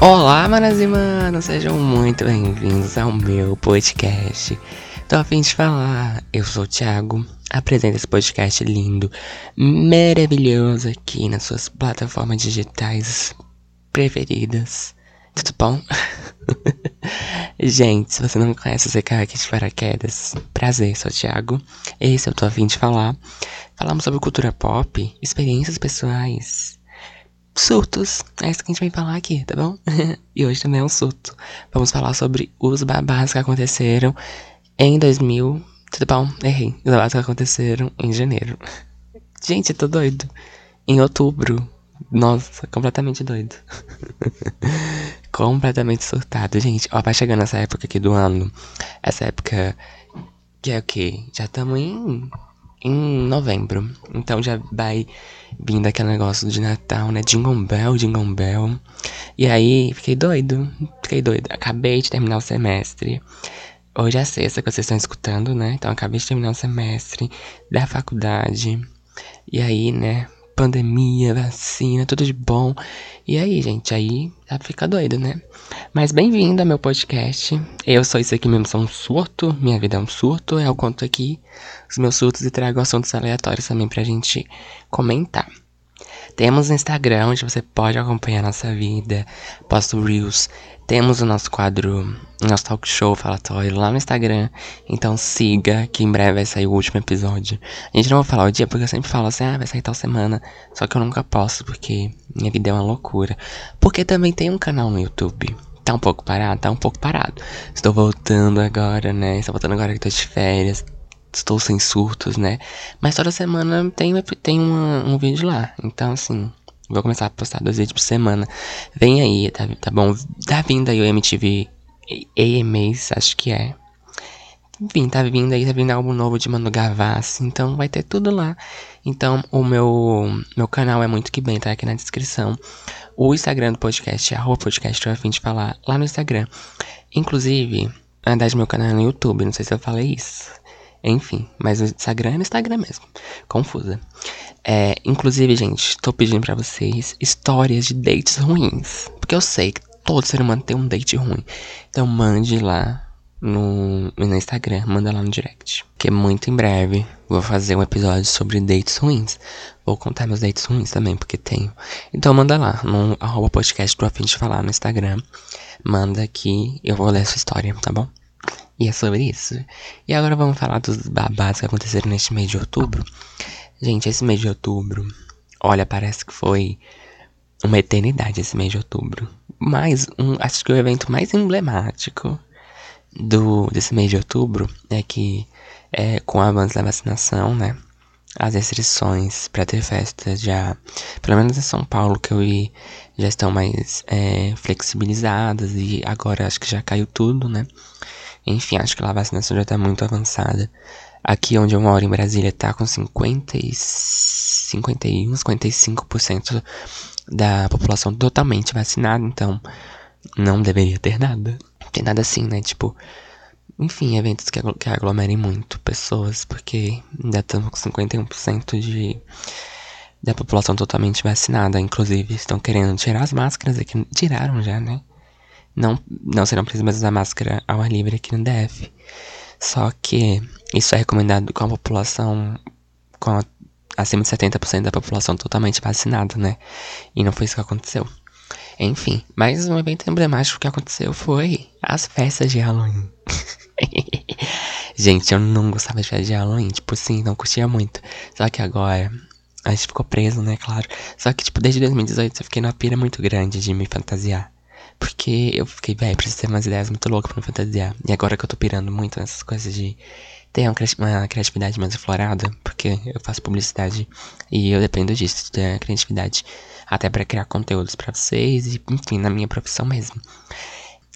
Olá, manas e manos, sejam muito bem-vindos ao meu podcast. Tô a fim de falar, eu sou o Thiago, apresento esse podcast lindo, maravilhoso aqui nas suas plataformas digitais preferidas. Tudo bom? Gente, se você não me conhece, você caiu aqui de paraquedas. Prazer, sou o Thiago. Esse eu tô a fim de falar. Falamos sobre cultura pop, experiências pessoais, surtos. É isso que a gente vai falar aqui, tá bom? e hoje também é um surto. Vamos falar sobre os babás que aconteceram em 2000. Tudo bom? Errei. Os babás que aconteceram em janeiro. Gente, eu tô doido. Em outubro. Nossa, completamente doido. Completamente surtado. Gente, ó, vai chegando essa época aqui do ano. Essa época que é o quê? Já estamos em em novembro. Então já vai vindo aquele negócio de Natal, né? Jingle Bell. E aí, fiquei doido. Fiquei doido. Acabei de terminar o semestre. Hoje é sexta que vocês estão escutando, né? Então acabei de terminar o semestre da faculdade. E aí, né? Pandemia, vacina, tudo de bom. E aí, gente, aí fica doido, né? Mas bem-vindo ao meu podcast. Eu sou isso aqui mesmo, sou um surto. Minha vida é um surto. Eu conto aqui os meus surtos e trago assuntos aleatórios também pra gente comentar. Temos o Instagram, onde você pode acompanhar nossa vida, posto Reels. Temos o nosso quadro, nosso talk show falatório lá no Instagram. Então siga, que em breve vai sair o último episódio. A gente não vai falar o dia, porque eu sempre falo assim, ah, vai sair tal semana. Só que eu nunca posto, porque minha vida é uma loucura. Porque também tem um canal no YouTube. Tá um pouco parado? Tá um pouco parado. Estou voltando agora, né? Estou voltando agora que tô de férias estou sem surtos, né? Mas toda semana tem, tem um vídeo lá. Então, assim, vou começar a postar dois vídeos por semana. Vem aí, tá, tá bom? Tá vindo aí o MTV AMAs, acho que é. Enfim, tá vindo aí, tá vindo álbum novo de Manu Gavassi, então vai ter tudo lá. Então, o meu, meu canal é muito que bem, tá aqui na descrição. O Instagram do podcast é arroba podcast, eu a fim de falar lá no Instagram. Inclusive, na verdade, meu canal é no YouTube, não sei se eu falei isso. Enfim, mas o Instagram é no Instagram mesmo. Confusa. É, inclusive, gente, tô pedindo para vocês histórias de dates ruins. Porque eu sei que todo ser humano tem um date ruim. Então mande lá no, no Instagram, manda lá no direct. Que muito em breve vou fazer um episódio sobre dates ruins. Vou contar meus dates ruins também, porque tenho. Então manda lá, no arroba podcast do Afim de Falar no Instagram. Manda aqui, eu vou ler a sua história, tá bom? E é sobre isso. E agora vamos falar dos babados que aconteceram neste mês de outubro. Gente, esse mês de outubro, olha, parece que foi uma eternidade esse mês de outubro. Mas um, acho que o evento mais emblemático do desse mês de outubro é que é, com o avanço da vacinação, né? As restrições para ter festas já, pelo menos em São Paulo que eu vi, já estão mais é, flexibilizadas e agora acho que já caiu tudo, né? Enfim, acho que lá a vacinação já tá muito avançada. Aqui onde eu moro, em Brasília, tá com 50 e 51, 55% da população totalmente vacinada, então não deveria ter nada. Tem nada assim, né? Tipo, enfim, eventos que, que aglomerem muito pessoas, porque ainda estamos com 51% de da população totalmente vacinada. Inclusive, estão querendo tirar as máscaras aqui. Tiraram já, né? Não, não serão precisas usar máscara ao ar livre aqui no DF. Só que isso é recomendado com a população, com a, acima de 70% da população totalmente vacinada, né? E não foi isso que aconteceu. Enfim, mais um evento emblemático que aconteceu foi as festas de Halloween. gente, eu não gostava de festas de Halloween, tipo assim, não curtia muito. Só que agora a gente ficou preso, né, claro. Só que, tipo, desde 2018 eu fiquei numa pira muito grande de me fantasiar. Porque eu fiquei, velho, preciso ter umas ideias muito loucas pra me fantasiar. E agora que eu tô pirando muito nessas coisas de ter uma criatividade mais aflorada, porque eu faço publicidade e eu dependo disso, da criatividade, até para criar conteúdos para vocês e, enfim, na minha profissão mesmo.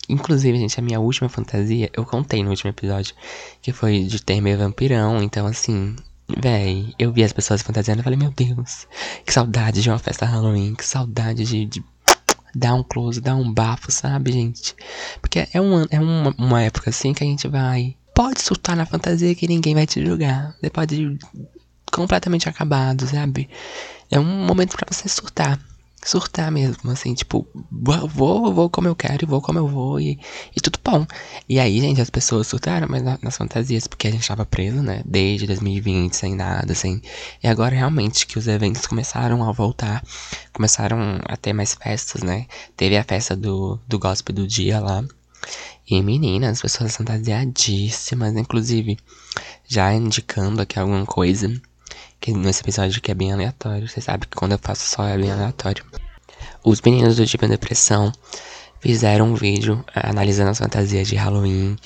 Inclusive, gente, a minha última fantasia, eu contei no último episódio, que foi de ter meio vampirão, então assim, véi, eu vi as pessoas fantasiando e falei, meu Deus, que saudade de uma festa Halloween, que saudade de, de dar um close, dar um bafo, sabe, gente? Porque é uma, é uma, uma época assim que a gente vai pode surtar na fantasia que ninguém vai te julgar. Você pode ir completamente acabado, sabe? É um momento para você surtar surtar mesmo, assim, tipo, vou, vou como eu quero e vou como eu vou e, e tudo bom. E aí, gente, as pessoas surtaram, mas nas fantasias, porque a gente tava preso, né, desde 2020, sem nada, assim. E agora, realmente, que os eventos começaram a voltar, começaram a ter mais festas, né. Teve a festa do, do gospel do dia lá. E meninas, as pessoas fantasiadíssimas, inclusive, já indicando aqui alguma coisa que nesse episódio que é bem aleatório. Você sabe que quando eu faço só é bem aleatório. Os meninos do Diva Depressão fizeram um vídeo eh, analisando as fantasias de Halloween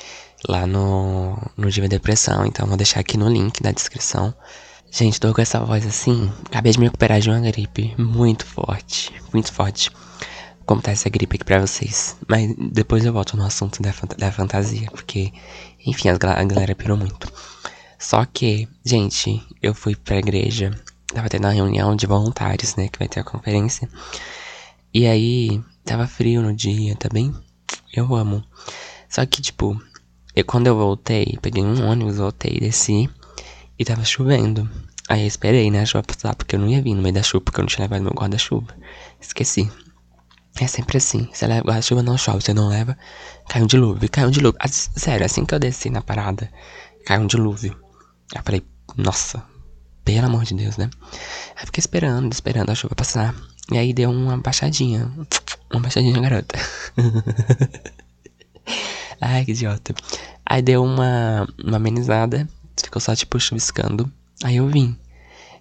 lá no, no Diva Depressão. Então vou deixar aqui no link da descrição. Gente, tô com essa voz assim. Acabei de me recuperar de uma gripe muito forte. Muito forte. Como tá essa gripe aqui pra vocês. Mas depois eu volto no assunto da, da fantasia. Porque, enfim, a galera pirou muito. Só que, gente, eu fui pra igreja, tava tendo uma reunião de voluntários, né, que vai ter a conferência. E aí, tava frio no dia, tá bem? Eu amo. Só que, tipo, eu, quando eu voltei, peguei um ônibus, voltei, desci, e tava chovendo. Aí eu esperei, né, a chuva passar, porque eu não ia vir no meio da chuva, porque eu não tinha levado meu guarda-chuva. Esqueci. É sempre assim. Você leva guarda-chuva, não chove. Você não leva, cai um dilúvio. Cai um dilúvio. Sério, assim que eu desci na parada, cai um dilúvio. Eu falei, nossa, pelo amor de Deus, né? Aí fiquei esperando, esperando a chuva passar. E aí deu uma baixadinha. Uma baixadinha, garota. Ai, que idiota. Aí deu uma, uma amenizada. Ficou só, tipo, chuviscando. Aí eu vim.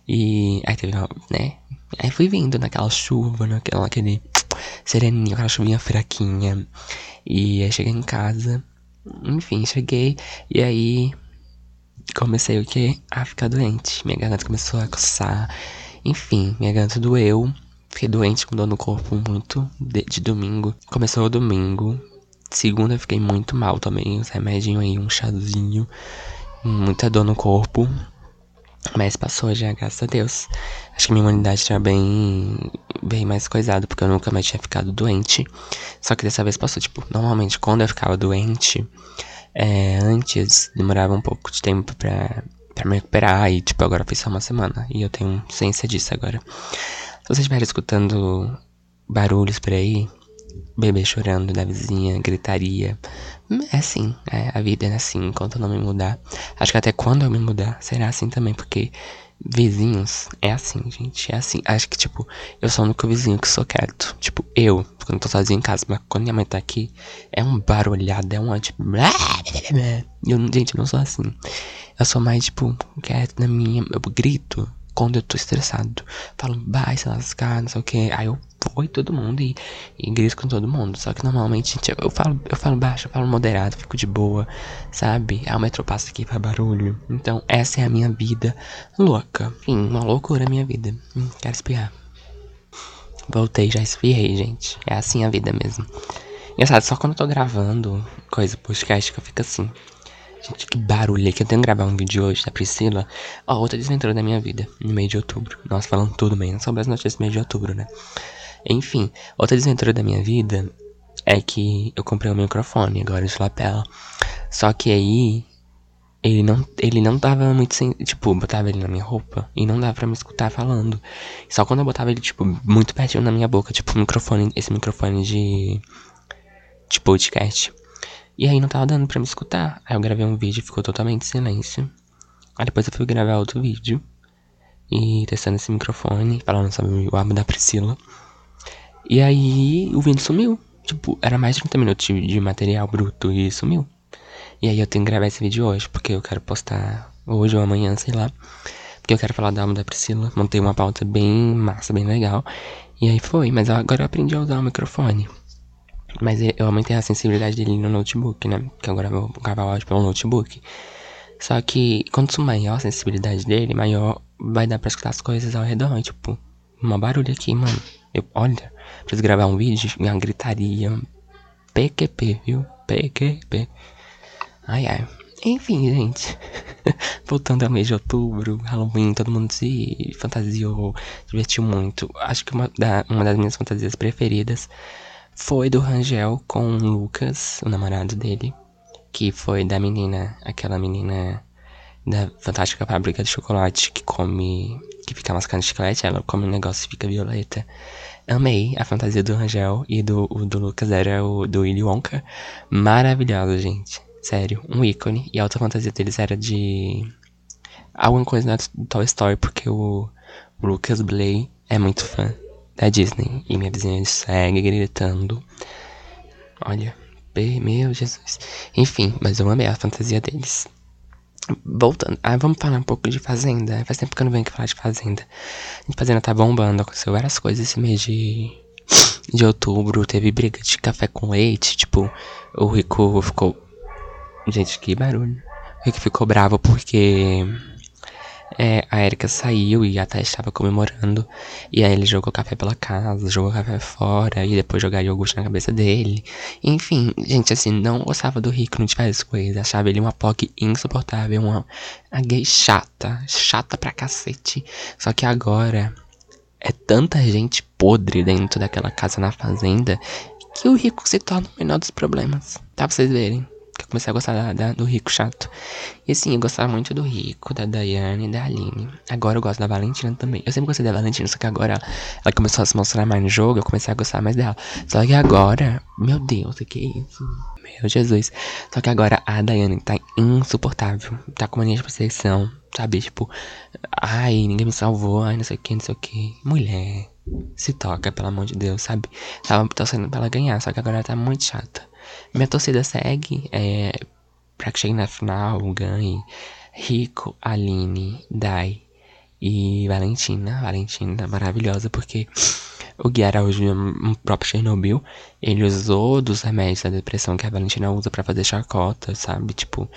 E aí teve uma, né? Aí fui vindo naquela chuva, naquela, naquele sereninho, aquela chuvinha fraquinha. E aí cheguei em casa. Enfim, cheguei. E aí comecei o que? A ficar doente. Minha garganta começou a coçar. Enfim, minha garganta doeu. Fiquei doente com dor no corpo muito de, de domingo. Começou o domingo. Segunda fiquei muito mal também. Uns remedinhos aí, um chazinho. Muita dor no corpo. Mas passou já, graças a Deus. Acho que minha imunidade tá bem, bem mais coisada, porque eu nunca mais tinha ficado doente. Só que dessa vez passou, tipo, normalmente quando eu ficava doente, é, antes demorava um pouco de tempo pra, pra me recuperar e, tipo, agora foi só uma semana. E eu tenho ciência disso agora. Se você estiver escutando barulhos por aí, bebê chorando da vizinha, gritaria. É assim, é, a vida é assim, enquanto eu não me mudar. Acho que até quando eu me mudar, será assim também, porque vizinhos é assim, gente, é assim. Acho que, tipo, eu sou o único vizinho que sou quieto. Tipo, eu, quando tô sozinho em casa, mas quando minha mãe tá aqui, é um barulhado, é um tipo. Eu, gente, eu não sou assim. Eu sou mais, tipo, quieto na minha. Eu grito quando eu tô estressado. Falo, vai se lascar, não sei o que. Aí eu oi todo mundo e, e grito com todo mundo. Só que normalmente, gente, eu falo, eu falo baixo, eu falo moderado, fico de boa, sabe? Ah, o metrô passa aqui faz barulho. Então, essa é a minha vida louca. Enfim, uma loucura a minha vida. Hum, quero espirrar. Voltei, já esfriei, gente. É assim a vida mesmo. Engraçado, só quando eu tô gravando coisa, podcast, que eu fico assim. Gente, que barulho que eu tenho que gravar um vídeo hoje da Priscila. Ó, outra desventura da minha vida, no mês de outubro. Nossa, falando tudo mesmo, sobre as notícias do mês de outubro, né? Enfim, outra desventura da minha vida é que eu comprei um microfone agora de lapela. Só que aí ele não, ele não tava muito sem. Tipo, botava ele na minha roupa e não dava pra me escutar falando. Só quando eu botava ele, tipo, muito pertinho na minha boca, tipo, microfone, esse microfone de. de podcast. E aí não tava dando pra me escutar. Aí eu gravei um vídeo e ficou totalmente silêncio. Aí depois eu fui gravar outro vídeo. E testando esse microfone, falando sobre o álbum da Priscila. E aí o vídeo sumiu. Tipo, era mais de 30 minutos de, de material bruto e sumiu. E aí eu tenho que gravar esse vídeo hoje, porque eu quero postar hoje ou amanhã, sei lá. Porque eu quero falar da alma da Priscila. Montei uma pauta bem massa, bem legal. E aí foi, mas agora eu aprendi a usar o microfone. Mas eu aumentei a sensibilidade dele no notebook, né? Que agora eu vou gravar o áudio pelo notebook. Só que quanto maior a sensibilidade dele, maior vai dar pra escutar as coisas ao redor. Tipo, uma barulho aqui, mano. Eu, olha, preciso gravar um vídeo, uma gritaria. PQP, viu? PQP. Ai, ai. Enfim, gente. Voltando ao mês de outubro, Halloween, todo mundo se fantasiou, divertiu muito. Acho que uma, da, uma das minhas fantasias preferidas foi do Rangel com o Lucas, o namorado dele. Que foi da menina, aquela menina da Fantástica Fábrica de Chocolate que come. que fica mascando chiclete, ela come um negócio e fica violeta. Amei a fantasia do Rangel e do, do Lucas era o do Willy Wonka. Maravilhosa, gente. Sério, um ícone. E a outra fantasia deles era de. alguma coisa na Toy Story, porque o Lucas Blay é muito fã da Disney. E minha vizinha segue gritando. Olha, meu Jesus. Enfim, mas eu amei a fantasia deles. Voltando, ah, vamos falar um pouco de Fazenda. Faz tempo que eu não venho aqui falar de Fazenda. A Fazenda tá bombando, aconteceu várias coisas esse mês de, de outubro. Teve briga de café com leite. Tipo, o Rico ficou. Gente, que barulho. O Rico ficou bravo porque é, a Erika saiu e a estava comemorando. E aí ele jogou café pela casa, jogou café fora, e depois jogar iogurte na cabeça dele. Enfim, gente, assim, não gostava do Rico, não tivesse coisas. Achava ele uma POC insuportável, uma, uma gay chata, chata pra cacete. Só que agora é tanta gente podre dentro daquela casa na fazenda que o Rico se torna o menor dos problemas. Tá pra vocês verem que eu comecei a gostar da, da, do Rico chato. E assim, eu gostava muito do Rico, da Daiane e da Aline. Agora eu gosto da Valentina também. Eu sempre gostei da Valentina, só que agora ela começou a se mostrar mais no jogo, eu comecei a gostar mais dela. Só que agora, meu Deus, o que é isso? Meu Jesus. Só que agora a Daiane tá insuportável. Tá com mania de perseguição, sabe? Tipo, ai, ninguém me salvou, ai, não sei o que, não sei o que. Mulher, se toca, pelo amor de Deus, sabe? Tava torcendo pra ela ganhar, só que agora ela tá muito chata. Minha torcida segue é, pra que chegue na final, ganhe Rico, Aline, Dai e Valentina. Valentina maravilhosa porque o Gui Araújo, um próprio Chernobyl, ele usou dos remédios da depressão que a Valentina usa para fazer chacota, sabe? Tipo,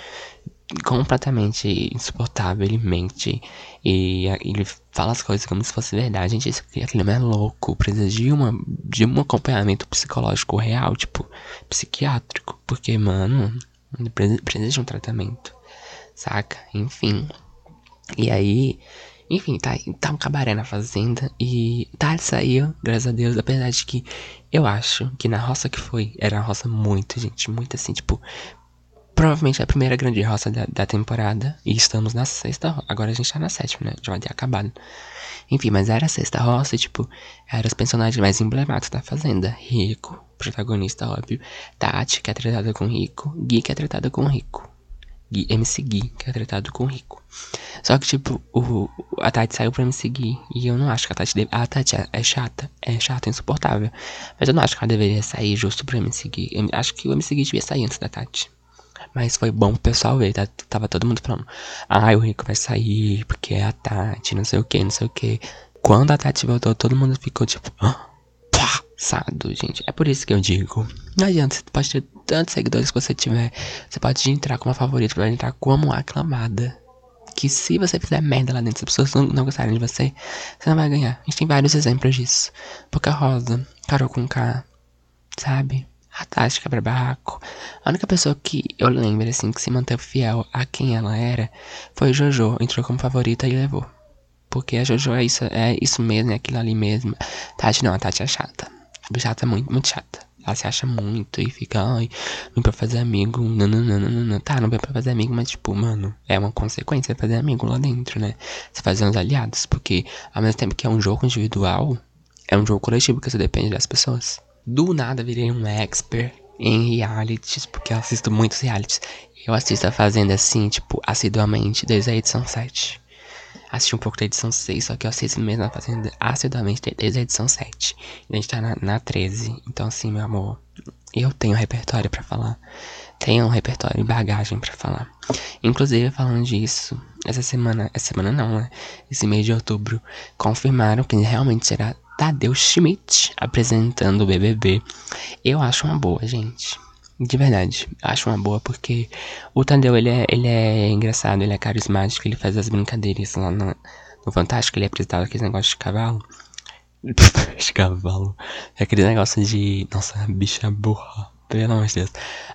completamente insuportável, ele mente e ele fala as coisas como se fosse verdade. Gente, isso, aquele homem é louco, precisa de, uma, de um acompanhamento psicológico real, tipo, psiquiátrico, porque, mano, precisa de um tratamento, saca? Enfim. E aí, enfim, tá, tá um cabaré na fazenda e tá, saiu, graças a Deus, apesar de que eu acho que na roça que foi, era uma roça muito, gente, muito assim, tipo, provavelmente é a primeira grande roça da, da, temporada. E estamos na sexta. Agora a gente tá na sétima, né? Já vai ter acabado. Enfim, mas era a sexta roça e, tipo, eram os personagens mais emblemáticos da Fazenda. Rico, protagonista, óbvio. Tati, que é tratada com Rico. Gui, que é tratada com Rico. Gui, MC Gui, que é tratado com Rico. Só que, tipo, o, a Tati saiu pra MC Gui. E eu não acho que a Tati deve. A Tati é, é chata. É chata, insuportável. Mas eu não acho que ela deveria sair justo pra MC Gui. Eu acho que o MC Gui devia sair antes da Tati. Mas foi bom o pessoal ver, tá? tava todo mundo falando. Ah, o Rico vai sair porque é a Tati, não sei o que, não sei o que. Quando a Tati voltou, todo mundo ficou tipo. Passado, gente. É por isso que eu digo. Não adianta, você pode ter tantos seguidores que você tiver. Você pode entrar como favorita, pode entrar como aclamada. Que se você fizer merda lá dentro, se as pessoas não, não gostarem de você, você não vai ganhar. A gente tem vários exemplos disso. Boca Rosa, Carol com K, sabe? A Tati quebra barraco. A única pessoa que eu lembro, assim, que se manteve fiel a quem ela era foi Jojo. Entrou como favorita e levou. Porque a Jojo é isso, é isso mesmo, é aquilo ali mesmo. Tati não, a Tati é chata. Chata, muito, muito chata. Ela se acha muito e fica, ai, não pra fazer amigo, não, não, não, não. Tá, não é pra fazer amigo, mas tipo, mano, é uma consequência fazer amigo lá dentro, né? Você fazer uns aliados, porque ao mesmo tempo que é um jogo individual, é um jogo coletivo que você depende das pessoas. Do nada virei um expert em realities, porque eu assisto muitos realities. Eu assisto a Fazenda assim, tipo, assiduamente, desde a edição 7. Assisti um pouco da edição 6, só que eu assisto mesmo a Fazenda assiduamente desde a edição 7. E a gente tá na, na 13. Então, assim, meu amor, eu tenho repertório para falar. Tenho um repertório e bagagem para falar. Inclusive, falando disso, essa semana, essa semana não, né? Esse mês de outubro, confirmaram que realmente será Tadeu Schmidt apresentando o BBB. Eu acho uma boa, gente. De verdade, acho uma boa porque o Tadeu, ele é, ele é engraçado, ele é carismático, ele faz as brincadeiras lá no, no Fantástico, ele é apresentado aquele negócio de cavalo. de cavalo. É aquele negócio de. Nossa, bicha burra. Pelo amor de Deus.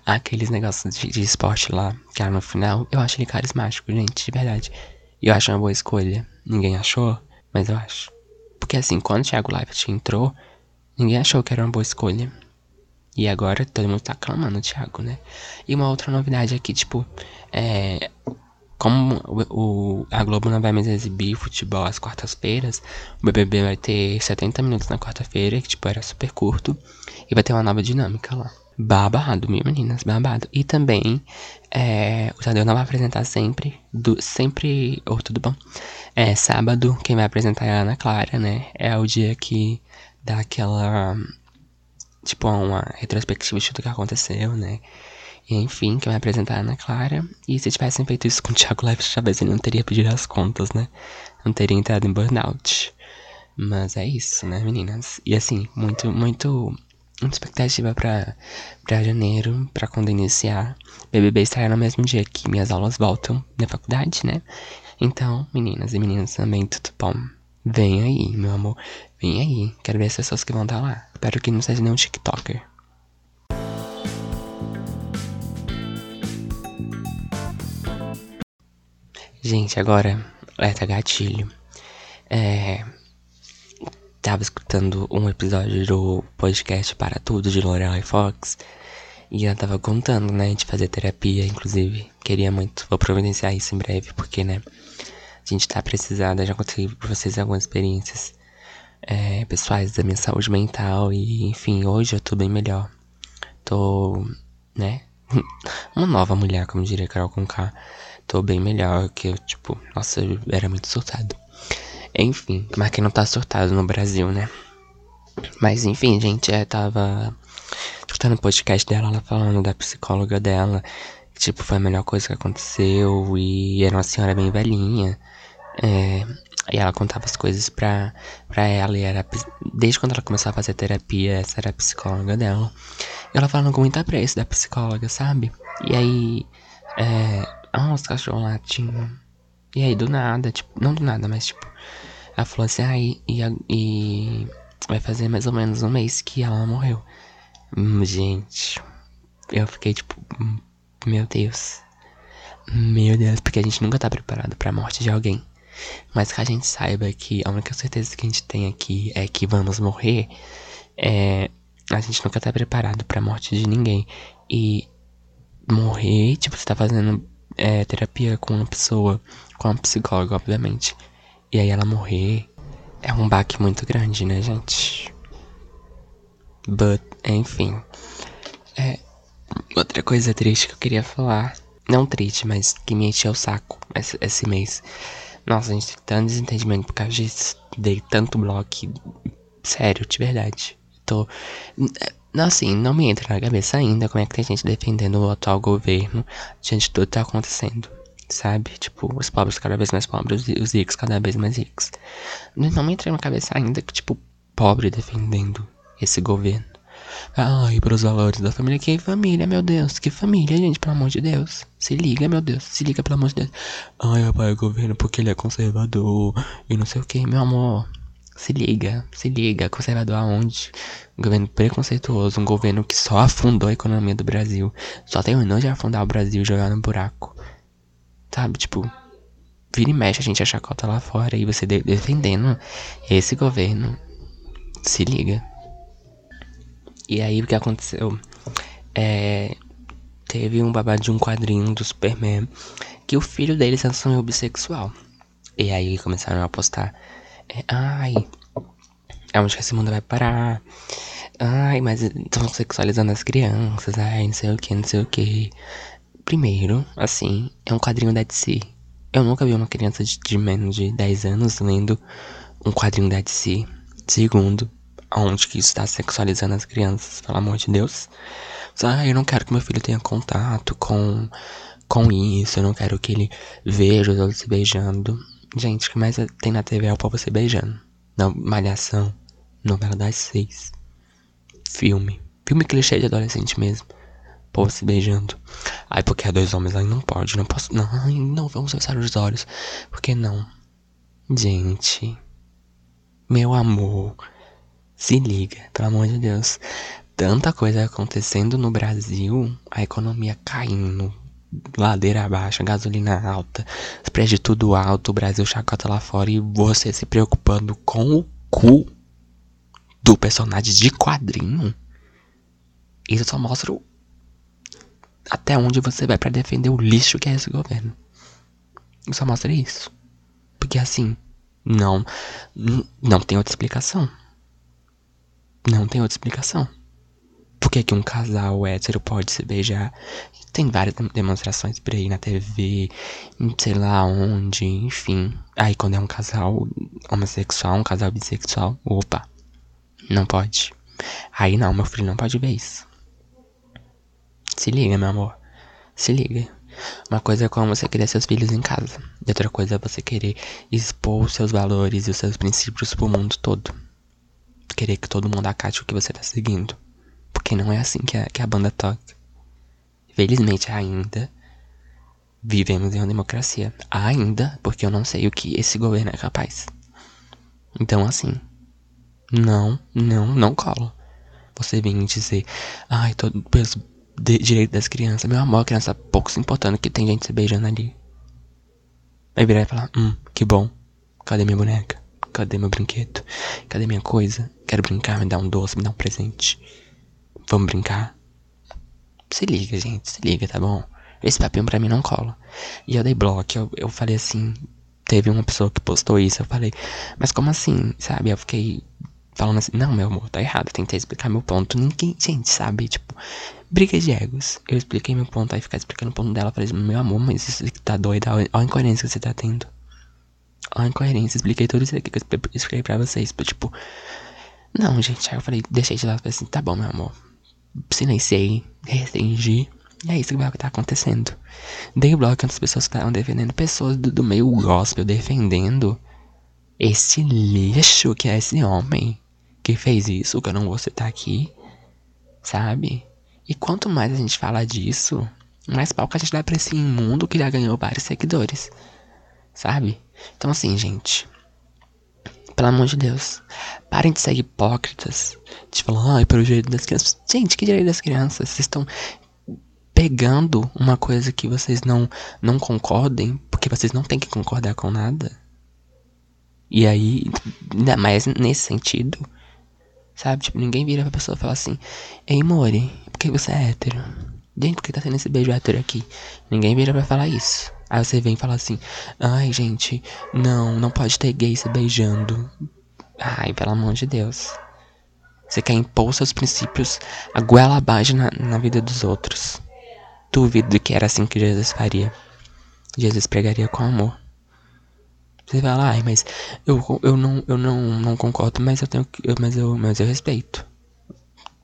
Aqueles negócios de, de esporte lá, que era no final. Eu acho ele carismático, gente, de verdade. Eu acho uma boa escolha. Ninguém achou, mas eu acho. Porque assim, quando o Thiago Leifert entrou, ninguém achou que era uma boa escolha. E agora todo mundo tá aclamando o Thiago, né? E uma outra novidade aqui, tipo, é. Como o, o, a Globo não vai mais exibir futebol às quartas-feiras, o BBB vai ter 70 minutos na quarta-feira, que tipo era super curto, e vai ter uma nova dinâmica lá. Babado, minha meninas, babado. E também, é, o Tadeu não vai apresentar sempre, do, sempre, ou oh, tudo bom? É, sábado, quem vai apresentar é a Ana Clara, né? É o dia que dá aquela tipo, uma retrospectiva de tudo que aconteceu, né? E, enfim, que vai apresentar a Ana Clara. E se tivessem feito isso com o Thiago Leves, talvez ele não teria pedido as contas, né? Não teria entrado em burnout. Mas é isso, né, meninas? E assim, muito, muito. Muita expectativa pra, pra janeiro, pra quando iniciar. BBB estará no mesmo dia que minhas aulas voltam na faculdade, né? Então, meninas e meninos também, tudo bom? Vem aí, meu amor. Vem aí. Quero ver as pessoas que vão estar lá. Espero que não seja nenhum TikToker. Gente, agora, alerta gatilho. É. Tava escutando um episódio do podcast Para Tudo de Lorelai Fox. E ela tava contando, né, de fazer terapia, inclusive. Queria muito. Vou providenciar isso em breve, porque, né, a gente tá precisada. Já contei pra vocês algumas experiências é, pessoais da minha saúde mental. E, enfim, hoje eu tô bem melhor. Tô, né? Uma nova mulher, como diria Carol Conká. Tô bem melhor que eu, tipo, nossa, eu era muito surtado. Enfim, mas quem não tá surtado no Brasil, né? Mas enfim, gente, eu tava escutando o podcast dela, ela falando da psicóloga dela. Que, tipo, foi a melhor coisa que aconteceu. E era uma senhora bem velhinha. É, e ela contava as coisas pra, pra ela. E era. Desde quando ela começou a fazer terapia, essa era a psicóloga dela. E ela falando com muito apreço da psicóloga, sabe? E aí. É. Ah, os cachorros latindo. E aí, do nada, tipo. Não do nada, mas tipo. Ela falou assim, ah, e, e vai fazer mais ou menos um mês que ela morreu. Hum, gente. Eu fiquei tipo. Hum, meu Deus. Meu Deus, porque a gente nunca tá preparado pra morte de alguém. Mas que a gente saiba que a única certeza que a gente tem aqui é que vamos morrer, é, a gente nunca tá preparado pra morte de ninguém. E morrer, tipo, você tá fazendo é, terapia com uma pessoa, com uma psicóloga, obviamente. E aí ela morrer é um baque muito grande, né, gente? But, enfim. É, outra coisa triste que eu queria falar. Não triste, mas que me encheu o saco esse, esse mês. Nossa, a gente tem tanto desentendimento por causa disso. Dei tanto bloco. Sério, de verdade. Tô. Assim, não me entra na cabeça ainda como é que tem gente defendendo o atual governo diante de tudo que tá acontecendo. Sabe? Tipo, os pobres cada vez mais pobres e os ricos cada vez mais ricos. Não me entra na cabeça ainda que, tipo, pobre defendendo esse governo. Ai, pros valores da família. Que família, meu Deus? Que família, gente, pelo amor de Deus. Se liga, meu Deus. Se liga, pelo amor de Deus. Ai, apoia o governo porque ele é conservador e não sei o que, meu amor. Se liga, se liga. Conservador aonde? Um governo preconceituoso, um governo que só afundou a economia do Brasil. Só terminou de afundar o Brasil e jogar no buraco. Sabe, tipo, vira e mexe a gente a chacota lá fora e você de defendendo esse governo. Se liga. E aí o que aconteceu? É, teve um babado de um quadrinho do Superman que o filho dele se assumiu bissexual. E aí começaram a postar. É, Ai, aonde que esse mundo vai parar? Ai, mas estão sexualizando as crianças. Ai, não sei o que, não sei o que. Primeiro, assim, é um quadrinho da DC. Eu nunca vi uma criança de, de menos de 10 anos lendo um quadrinho da DC. Segundo, aonde que isso está sexualizando as crianças, pelo amor de Deus. Ah, eu não quero que meu filho tenha contato com, com isso, eu não quero que ele veja os outros se beijando. Gente, o que mais tem na TV é o povo se beijando. Não, malhação, novela das seis, filme, filme clichê de adolescente mesmo. Povo se beijando. Ai, porque é dois homens, aí não pode, não posso. Não, não, vamos fechar os olhos. Por que não? Gente, meu amor. Se liga, pelo amor de Deus. Tanta coisa acontecendo no Brasil, a economia caindo, ladeira abaixo, gasolina alta, de tudo alto, o Brasil chacota lá fora e você se preocupando com o cu do personagem de quadrinho. Isso só mostra o... até onde você vai para defender o lixo que é esse governo. Só mostra isso. Porque assim, não, não tem outra explicação. Não tem outra explicação. Por que, que um casal hétero pode se beijar? Tem várias demonstrações por aí na TV, sei lá onde, enfim. Aí quando é um casal homossexual, um casal bissexual, opa, não pode. Aí não, meu filho não pode ver isso. Se liga, meu amor. Se liga. Uma coisa é como você querer seus filhos em casa. E outra coisa é você querer expor os seus valores e os seus princípios pro mundo todo. Querer que todo mundo acate o que você tá seguindo. Porque não é assim que a, que a banda toca. Felizmente ainda vivemos em uma democracia. Ainda, porque eu não sei o que esse governo é capaz. Então assim, não, não, não cola. Você vem dizer, ai, todo de, direito das crianças. Meu amor, a criança pouco se importando que tem gente se beijando ali. Aí virar e falar, hum, que bom. Cadê minha boneca? Cadê meu brinquedo? Cadê minha coisa? Quero brincar, me dá um doce, me dá um presente. Vamos brincar? Se liga, gente, se liga, tá bom? Esse papinho pra mim não cola. E eu dei bloco, eu, eu falei assim. Teve uma pessoa que postou isso, eu falei, mas como assim? Sabe? Eu fiquei falando assim, não, meu amor, tá errado, tentei explicar meu ponto. Ninguém, gente, sabe? Tipo, briga de egos. Eu expliquei meu ponto, aí ficar explicando o ponto dela. Falei, meu amor, mas isso aqui tá doido, olha a incoerência que você tá tendo. Olha a incoerência, expliquei tudo isso aqui que eu expliquei pra vocês. Tipo, não, gente, aí eu falei, deixei de lado, falei assim, tá bom, meu amor. Silenciei, restringi. E é isso que vai estar acontecendo. Dei bloco as pessoas que estavam defendendo, pessoas do, do meio gospel defendendo esse lixo que é esse homem que fez isso, que eu não vou citar aqui, sabe? E quanto mais a gente fala disso, mais pau que a gente dá pra esse imundo que já ganhou vários seguidores, sabe? Então, assim, gente, pelo amor de Deus, parem de ser hipócritas, de falar, ai, pelo direito das crianças. Gente, que direito das crianças? Vocês estão pegando uma coisa que vocês não, não concordem, porque vocês não têm que concordar com nada. E aí, ainda mais nesse sentido, Sabe? Tipo, ninguém vira pra pessoa e fala assim: Ei, Mori, por que você é hétero? Gente, por que tá tendo esse beijo hétero aqui? Ninguém vira pra falar isso. Aí você vem e fala assim: Ai, gente, não, não pode ter gay se beijando. Ai, pelo amor de Deus. Você quer impor seus princípios a goela abaixo na, na vida dos outros. Duvido que era assim que Jesus faria. Jesus pregaria com amor. Você fala, ai, mas eu, eu, não, eu não, não concordo, mas eu tenho que. Mas eu, mas eu respeito.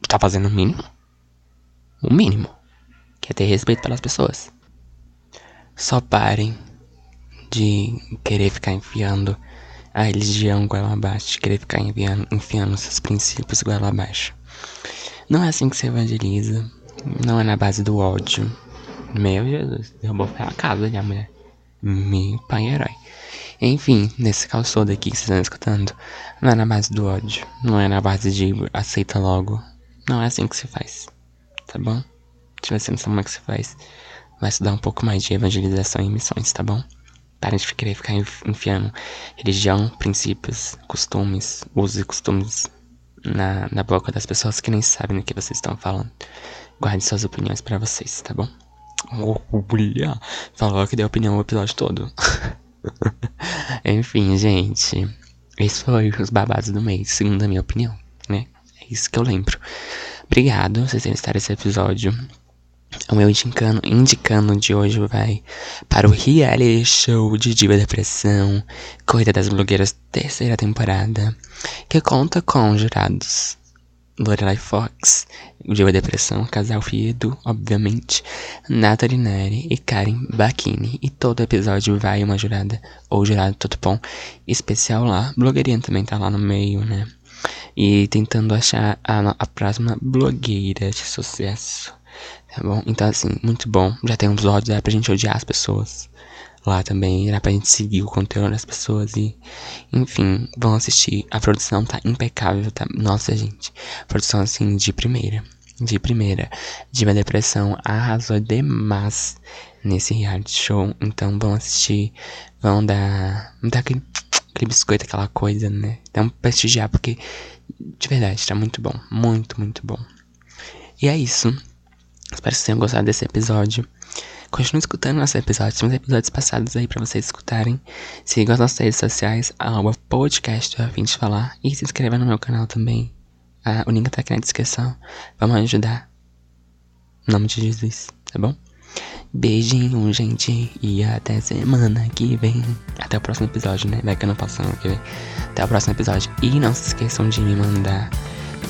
Tá fazendo o mínimo? O mínimo. Que é ter respeito pelas pessoas. Só parem de querer ficar enfiando a religião goela abaixo, de querer ficar enfiando, enfiando seus princípios goela abaixo. Não é assim que se evangeliza. Não é na base do ódio. Meu Jesus, derrubou a casa da mulher. Meu pai herói. Enfim, nesse caos todo aqui que vocês estão escutando, não é na base do ódio, não é na base de aceita logo. Não é assim que se faz, tá bom? Se você não sabe como é que se faz, vai estudar um pouco mais de evangelização e missões, tá bom? Parem de querer ficar enfiando religião, princípios, costumes, usos e costumes na, na boca das pessoas que nem sabem do que vocês estão falando. Guarde suas opiniões para vocês, tá bom? Olha, falou que deu opinião o episódio todo. Enfim, gente. Esse foi os babados do mês, segundo a minha opinião, né? É isso que eu lembro. Obrigado vocês terem estado esse episódio. O meu indicando, indicando de hoje vai para o reality show de Diva Depressão, Corrida das Blogueiras, terceira temporada, que conta com jurados Lorelai Fox, Diva Depressão, Casal Fiedo, obviamente, Nathalie Neri e Karen Bacchini. E todo episódio vai uma jurada, ou jurado todo bom, especial lá. Blogueirinha também tá lá no meio, né? E tentando achar a, a próxima blogueira de sucesso. Tá bom? Então, assim, muito bom. Já tem um episódio, dá pra gente odiar as pessoas lá também. Era pra gente seguir o conteúdo das pessoas e. Enfim, vão assistir. A produção tá impecável, tá? Nossa, gente. Produção assim de primeira. De primeira. Diva Depressão arrasou demais nesse reality show. Então vão assistir. Vão dar. Vão dar aquele, aquele biscoito, aquela coisa, né? Então prestigiar, porque de verdade tá muito bom. Muito, muito bom. E é isso. Espero que vocês tenham gostado desse episódio. Continue escutando nossos episódios, temos episódios passados aí pra vocês escutarem. Sigam as nossas redes sociais, arroba podcast a fim de falar. E se inscreva no meu canal também. Ah, o link tá aqui na descrição. Vamos ajudar. Em nome de Jesus, tá bom? Beijinho, gente. E até semana que vem. Até o próximo episódio, né? Vai que eu não posso semana que vem. Até o próximo episódio. E não se esqueçam de me mandar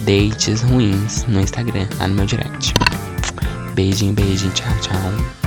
dates ruins no Instagram, lá no meu direct. Beijinho, beijinho. Tchau, tchau.